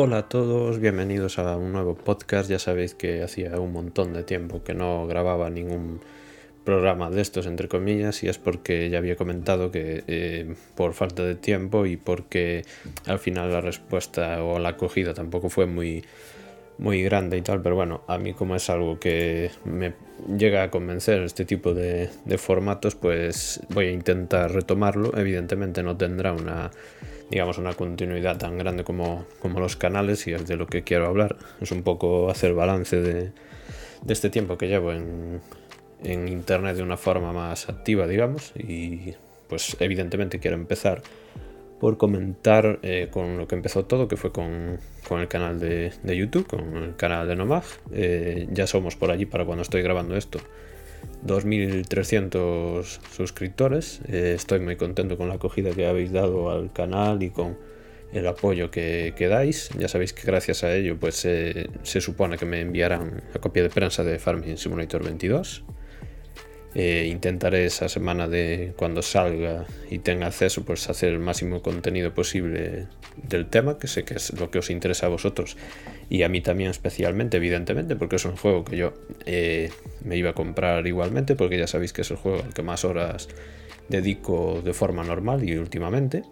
Hola a todos, bienvenidos a un nuevo podcast. Ya sabéis que hacía un montón de tiempo que no grababa ningún programa de estos, entre comillas, y es porque ya había comentado que eh, por falta de tiempo y porque al final la respuesta o la acogida tampoco fue muy, muy grande y tal, pero bueno, a mí como es algo que me llega a convencer este tipo de, de formatos, pues voy a intentar retomarlo. Evidentemente no tendrá una digamos, una continuidad tan grande como, como los canales y es de lo que quiero hablar. Es un poco hacer balance de, de este tiempo que llevo en, en, Internet de una forma más activa, digamos, y pues evidentemente quiero empezar por comentar eh, con lo que empezó todo, que fue con, con el canal de, de, YouTube, con el canal de Nomag. Eh, ya somos por allí para cuando estoy grabando esto 2.300 suscriptores. Eh, estoy muy contento con la acogida que habéis dado al canal y con el apoyo que, que dais. Ya sabéis que gracias a ello pues se supone que me enviarán la copia de prensa de Farming Simulator 22. Eh, intentaré esa semana de cuando salga y tenga acceso pues hacer el máximo contenido posible del tema, que sé que es lo que os interesa a vosotros y a mí también especialmente, evidentemente, porque es un juego que yo eh, me iba a comprar igualmente, porque ya sabéis que es el juego al que más horas dedico de forma normal y últimamente.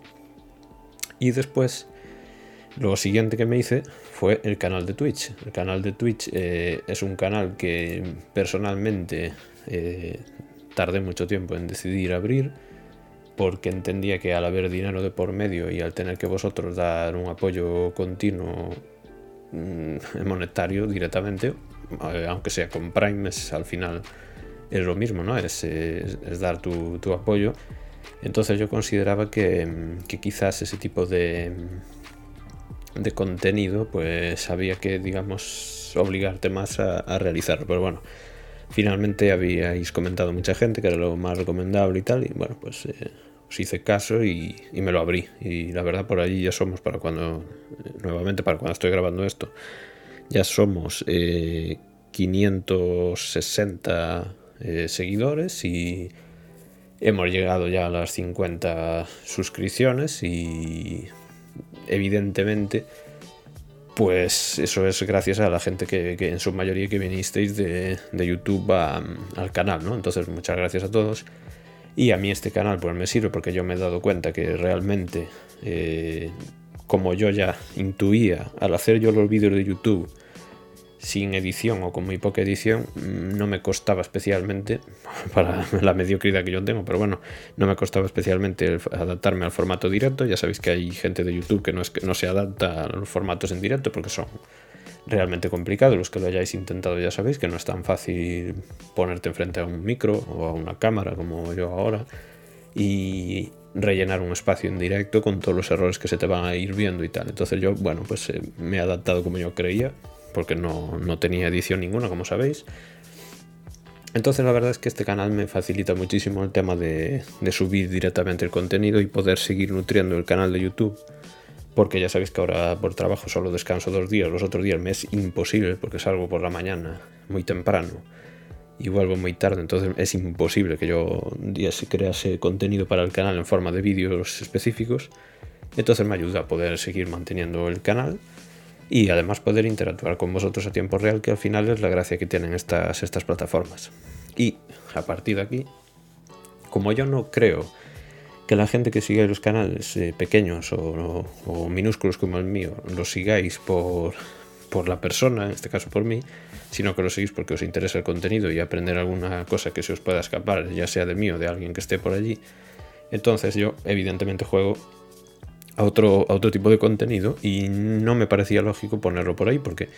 Y después, lo siguiente que me hice fue el canal de Twitch. El canal de Twitch eh, es un canal que personalmente eh, tardé mucho tiempo en decidir abrir porque entendía que al haber dinero de por medio y al tener que vosotros dar un apoyo continuo mm, monetario directamente, eh, aunque sea con Prime, al final es lo mismo, ¿no? Es, dar tu, apoyo. Entonces yo consideraba que, que, quizás ese tipo de, de contenido, pues había que, digamos, obligarte más a, a realizarlo. Pero bueno, finalmente habíais comentado mucha gente que era lo más recomendable y tal, y bueno, pues eh, os hice caso y, me lo abrí. Y la verdad por allí ya somos para cuando, eh, nuevamente para cuando estoy grabando esto, ya somos eh, 560 eh, seguidores y hemos llegado ya a las 50 suscripciones y evidentemente pues eso es gracias a la gente que, en su mayoría que vinisteis de, YouTube al canal, ¿no? Entonces muchas gracias a todos. Y a mí este canal pues me sirve porque yo me he dado cuenta que realmente, eh, como yo ya intuía al hacer yo los vídeos de YouTube, sin edición o con muy poca edición mm, no me costaba especialmente para la mediocridad que yo tengo, pero bueno, no me costaba especialmente adaptarme al formato directo. Ya sabéis que hay gente de YouTube que no, es no se adapta a los formatos en directo porque son realmente complicados. Los que lo hayáis intentado ya sabéis que no es tan fácil ponerte enfrente a un micro o a una cámara como yo ahora y rellenar un espacio en directo con todos los errores que se te van a ir viendo y tal. Entonces yo, bueno, pues eh, me he adaptado como yo creía porque no, no tenía edición ninguna, como sabéis. Entonces la verdad es que este canal me facilita muchísimo el tema de, subir directamente el contenido y poder seguir nutriendo el canal de YouTube. Porque ya sabéis que ahora por trabajo solo descanso dos días, los otros días me es imposible porque salgo por la mañana muy temprano y vuelvo muy tarde, entonces es imposible que yo día se crease contenido para el canal en forma de vídeos específicos. Entonces me ayuda a poder seguir manteniendo el canal y además poder interactuar con vosotros a tiempo real, que al final es la gracia que tienen estas, estas plataformas. Y a partir de aquí, como yo no creo que la gente que sigue los canales eh, pequeños o, minúsculos como el mío los sigáis por, por la persona, en este caso por mí, sino que lo seguís porque os interesa el contenido y aprender alguna cosa que se os pueda escapar, ya sea de mí o de alguien que esté por allí, entonces yo evidentemente juego a otro, a otro tipo de contenido y no me parecía lógico ponerlo por ahí porque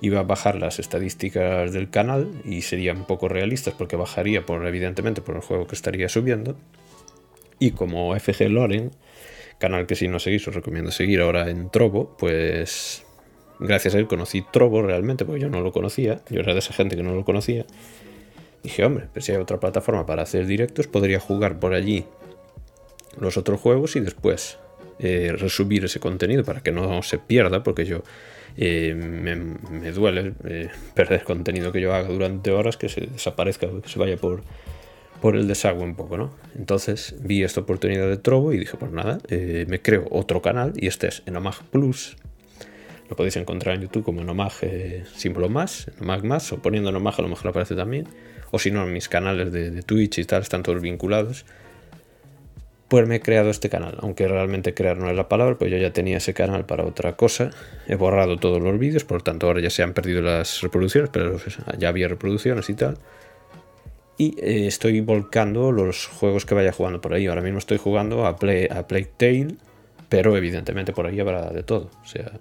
iba a bajar las estadísticas del canal y serían poco realistas porque bajaría por evidentemente por el juego que estaría subiendo. Y como FG Loren canal que si no seguís os recomiendo seguir ahora en Trovo pues gracias a él conocí Trovo realmente porque yo no lo conocía yo era de esa gente que no lo conocía. Dije hombre pues si hay otra plataforma para hacer directos podría jugar por allí los otros juegos y después eh, resubir ese contenido para que no se pierda, porque yo eh, me, duele eh, perder contenido que yo haga durante horas, que se desaparezca, que se vaya por, por el desagüe un poco, ¿no? Entonces vi esta oportunidad de Trovo y dije, pues nada, eh, me creo otro canal y este es Enomag Plus. lo podéis encontrar en YouTube como Nomag eh, símbolo más, Nomag más, o poniendo Nomag a lo mejor aparece también. O si no, mis canales de Twitch y tal están todos vinculados pues me he creado este canal. Aunque realmente crear no es la palabra, pues yo ya tenía ese canal para otra cosa. He borrado todos los vídeos, por lo tanto ahora ya se han perdido las reproducciones, pero ya había reproducciones y tal. Y eh, estoy volcando los juegos que vaya jugando por ahí. Ahora mismo estoy jugando a, Play, a Plague Tale, pero evidentemente por ahí habrá de todo. O sea,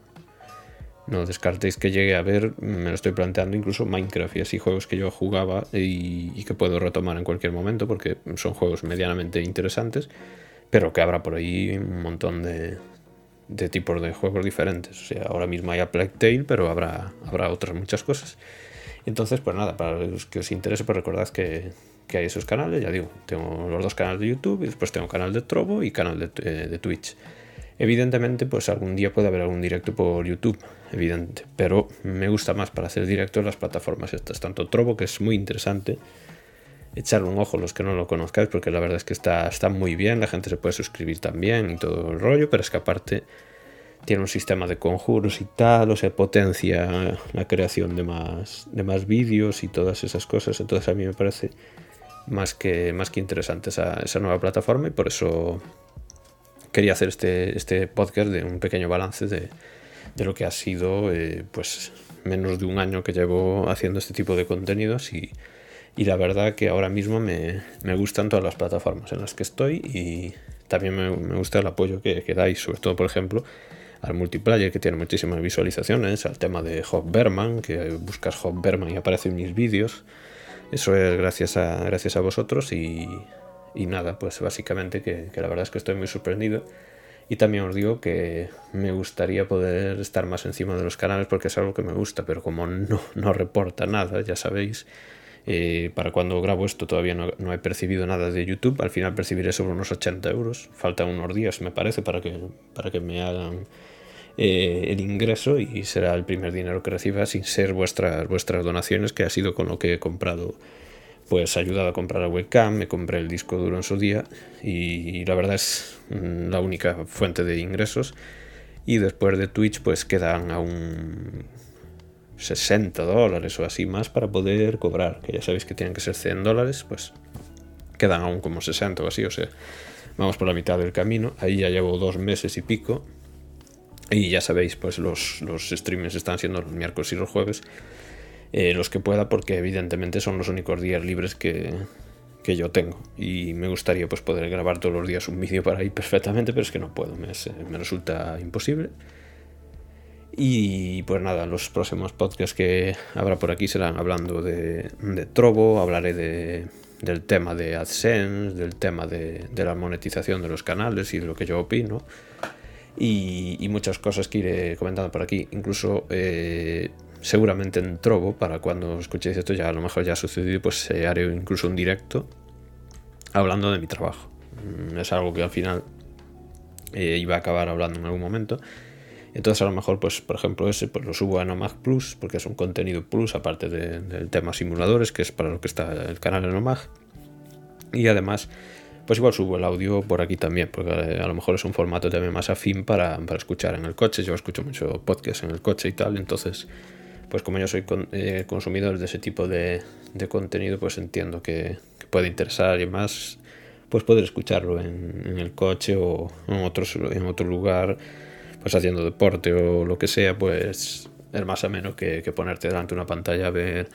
no descartéis que llegue a ver, me lo estoy planteando incluso Minecraft y así juegos que yo jugaba y, que puedo retomar en cualquier momento porque son juegos medianamente interesantes, pero que habrá por ahí un montón de, tipos de juegos diferentes. O sea, ahora mismo hay a Plague pero habrá, habrá otras muchas cosas. Entonces, pues nada, para los que os interese, pues recordad que, hay esos canales, ya digo, tengo los dos canales de YouTube y después tengo canal de Trovo y canal de, eh, de Twitch. Evidentemente, pues algún día puede haber algún directo por YouTube, evidente, pero me gusta más para hacer directo en las plataformas estas, tanto Trovo, que es muy interesante, echarle un ojo los que no lo conozcáis, porque la verdad es que está, está muy bien, la gente se puede suscribir también y todo el rollo, pero es que aparte tiene un sistema de conjuros y tal, o sea, potencia la creación de más, de más vídeos y todas esas cosas, entonces a mí me parece más que, más que interesante esa, esa nueva plataforma y por eso quería hacer este, este podcast de un pequeño balance de, lo que ha sido eh, pues menos de un año que llevo haciendo este tipo de contenidos y, la verdad que ahora mismo me, gustan todas las plataformas en las que estoy y también me, gusta el apoyo que, que, dais, sobre todo por ejemplo al multiplayer que tiene muchísimas visualizaciones, al tema de Hop Berman, que buscas Hop Berman y aparecen mis vídeos. Eso es gracias a, gracias a vosotros y, y nada, pues básicamente que, la verdad es que estoy muy sorprendido. Y también os digo que me gustaría poder estar más encima de los canales porque es algo que me gusta, pero como no, no reporta nada, ya sabéis, eh, para cuando grabo esto todavía no, he percibido nada de YouTube. Al final percibiré sobre unos 80 euros. Faltan unos días, me parece, para que, para que me hagan eh, el ingreso y será el primer dinero que reciba sin ser vuestras, vuestras donaciones, que ha sido con lo que he comprado pues ayudado a comprar la webcam, me compré el disco duro en su día y, la verdad es mm, la única fuente de ingresos. Y después de Twitch pues quedan aún 60 dólares o así más para poder cobrar, que ya sabéis que tienen que ser 100 dólares, pues quedan aún como 60 o así, o sea, vamos por la mitad del camino. Ahí ya llevo dos meses y pico. Y ya sabéis, pues los, los streamings están siendo los miércoles y los jueves. Eh, los que pueda porque evidentemente son los únicos días libres que, que yo tengo. Y me gustaría pues poder grabar todos los días un vídeo para ahí perfectamente pero es que no puedo me, me resulta imposible. Y pues nada los próximos podcasts que habrá por aquí serán hablando de, de Trovo hablaré de, del tema de AdSense del tema de, de, la monetización de los canales y de lo que yo opino y, y muchas cosas que iré comentando por aquí incluso eh, seguramente en Trovo, para cuando escuchéis esto ya a lo mejor ya ha sucedido, pues eh, haré incluso un directo hablando de mi trabajo. Mm, es algo que al final eh, iba a acabar hablando en algún momento. Entonces a lo mejor, pues por ejemplo, ese pues lo subo a Nomad Plus, porque es un contenido plus, aparte del tema simuladores, que es para lo que está el canal de Nomad. Y además, pues igual subo el audio por aquí también, porque eh, a lo mejor es un formato también más afín para, para escuchar en el coche. Yo escucho mucho podcast en el coche y tal, entonces pues como yo soy eh, consumidor de ese tipo de, contenido, pues entiendo que, puede interesar y más, pues poder escucharlo en, el coche o en, otros, en otro lugar, pues haciendo deporte o lo que sea, pues es más ameno que, que ponerte delante de una pantalla a ver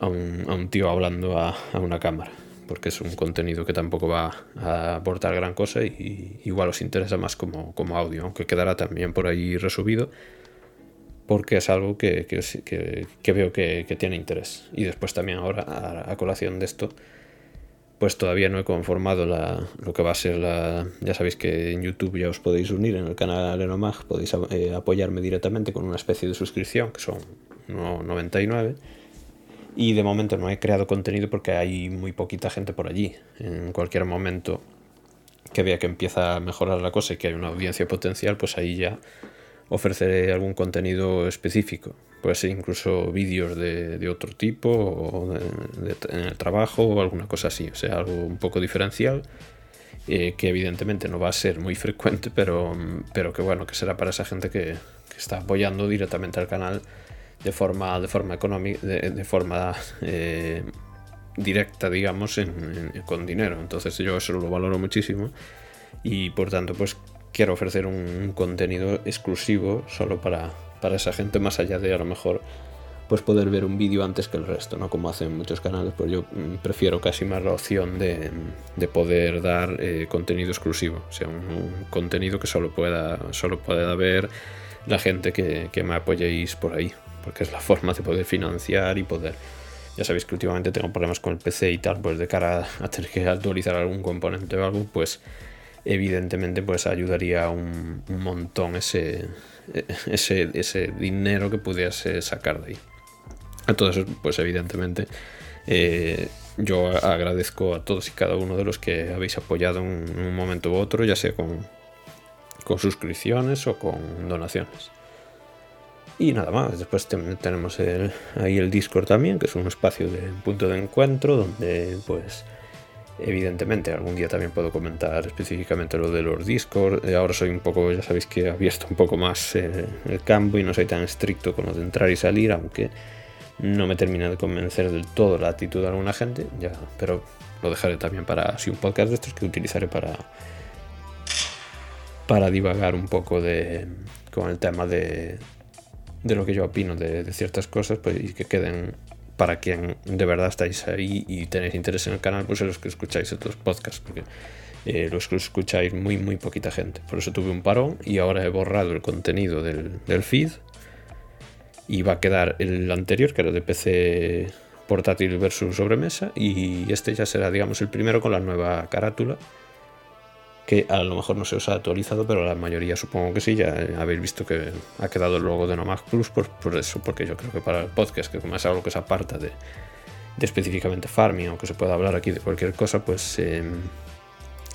a un, tío hablando a, una cámara porque es un contenido que tampoco va a aportar gran cosa y, igual os interesa más como, como audio, aunque quedará también por ahí resubido porque es algo que, veo que, tiene interés. Y después también ahora, a, colación de esto, pues todavía no he conformado lo que va a ser la... Ya sabéis que en YouTube ya os podéis unir en el canal Enomag, podéis eh, apoyarme directamente con una especie de suscripción, que son 99. Y de momento no he creado contenido porque hay muy poquita gente por allí. En cualquier momento que vea que empieza a mejorar la cosa y que hay una audiencia potencial, pues ahí ya ofreceré algún contenido específico. Puede ser incluso vídeos de, otro tipo, o en el trabajo, o alguna cosa así. O sea, algo un poco diferencial, eh, que evidentemente no va a ser muy frecuente, pero, pero que bueno, que será para esa gente que, está apoyando directamente al canal de forma, de forma económica, de, forma eh, directa, digamos, con dinero. Entonces yo eso lo valoro muchísimo y por tanto pues quiero ofrecer un, contenido exclusivo solo para, para esa gente, más allá de a lo mejor pues poder ver un vídeo antes que el resto, ¿no? Como hacen muchos canales, pues yo mm, prefiero casi más la opción de, poder dar eh, contenido exclusivo, o sea, un, contenido que solo pueda, solo pueda ver la gente que, me apoyéis por ahí, porque es la forma de poder financiar y poder... Ya sabéis que últimamente tengo problemas con el PC y tal, pues de cara a tener que actualizar algún componente o algo, pues evidentemente pues ayudaría un, un montón ese, ese, ese dinero que pudiese sacar de ahí. Entonces, pues evidentemente eh, yo agradezco a todos y cada uno de los que habéis apoyado en un momento u otro, ya sea con, con suscripciones o con donaciones. Y nada más, después tenemos ahí el Discord también, que es un espacio de punto de encuentro donde pues evidentemente algún día también puedo comentar específicamente lo de los Discord. Eh, ahora soy un poco, ya sabéis que he abierto un poco más eh, el campo y no soy tan estricto con lo de entrar y salir, aunque no me termina de convencer del todo la actitud de alguna gente, ya, pero lo dejaré también para así un podcast de estos que utilizaré para para divagar un poco de con el tema de, de lo que yo opino de, ciertas cosas pues, y que queden para quien de verdad estáis ahí y tenéis interés en el canal, pues en los que escucháis otros podcasts, porque eh, los que escucháis muy, muy poquita gente. Por eso tuve un parón y ahora he borrado el contenido del, del feed y va a quedar el anterior, que era de PC portátil versus sobremesa, y este ya será, digamos, el primero con la nueva carátula, que a lo mejor no se os ha actualizado, pero la mayoría supongo que sí, ya habéis visto que ha quedado el logo de Nomad Plus por, por eso, porque yo creo que para el podcast, que como es algo que se aparta de, específicamente farming, o que se pueda hablar aquí de cualquier cosa, pues em,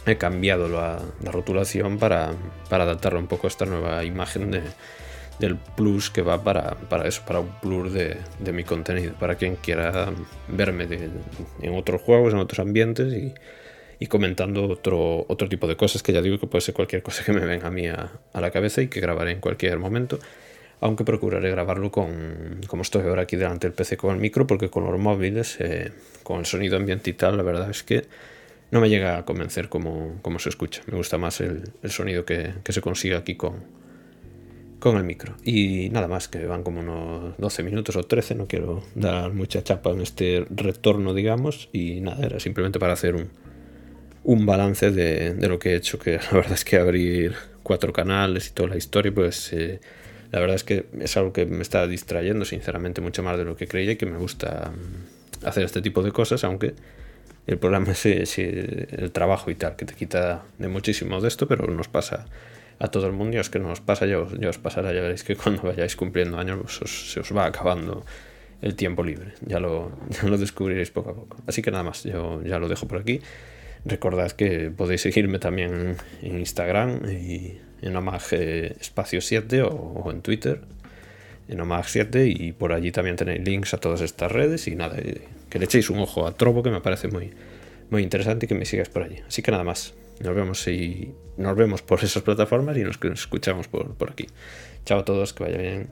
he cambiado la, rotulación para, adaptarlo un poco a esta nueva imagen de del plus que va para, para eso, para un plus de, de, mi contenido, para quien quiera verme en otros juegos, en otros ambientes y, y, comentando otro, otro tipo de cosas que ya digo que puede ser cualquier cosa que me venga a mí a, la cabeza y que grabaré en cualquier momento. Aunque procuraré grabarlo con, como estoy ahora aquí delante del PC con el micro, porque con los móviles, eh, con el sonido ambiente y tal, la verdad es que no me llega a convencer cómo, cómo se escucha. Me gusta más el, el sonido que, que se consigue aquí con, con el micro. Y nada más, que van como unos 12 minutos o 13, no quiero dar mucha chapa en este retorno, digamos, y nada, era simplemente para hacer un, un balance de, de, lo que he hecho, que la verdad es que abrir cuatro canales y toda la historia, pues eh, la verdad es que es algo que me está distrayendo, sinceramente, mucho más de lo que creía y que me gusta mm, hacer este tipo de cosas, aunque el problema es, es el trabajo y tal, que te quita de muchísimo de esto, pero nos pasa a todo el mundo y es que nos pasa, ya os, ya os pasará, ya veréis que cuando vayáis cumpliendo años pues se os va acabando el tiempo libre, ya lo descubriréis poco a poco. Así que nada más, yo ya lo dejo por aquí. Recordad que podéis seguirme también en Instagram y en Omag eh, Espacio 7 o, en Twitter en Omag 7 y por allí también tenéis links a todas estas redes y nada, eh, que le echéis un ojo a Trovo que me parece muy, muy interesante y que me sigáis por allí. Así que nada más. Nos vemos y nos vemos por esas plataformas y nos escuchamos por, por aquí. Chao a todos, que vaya bien.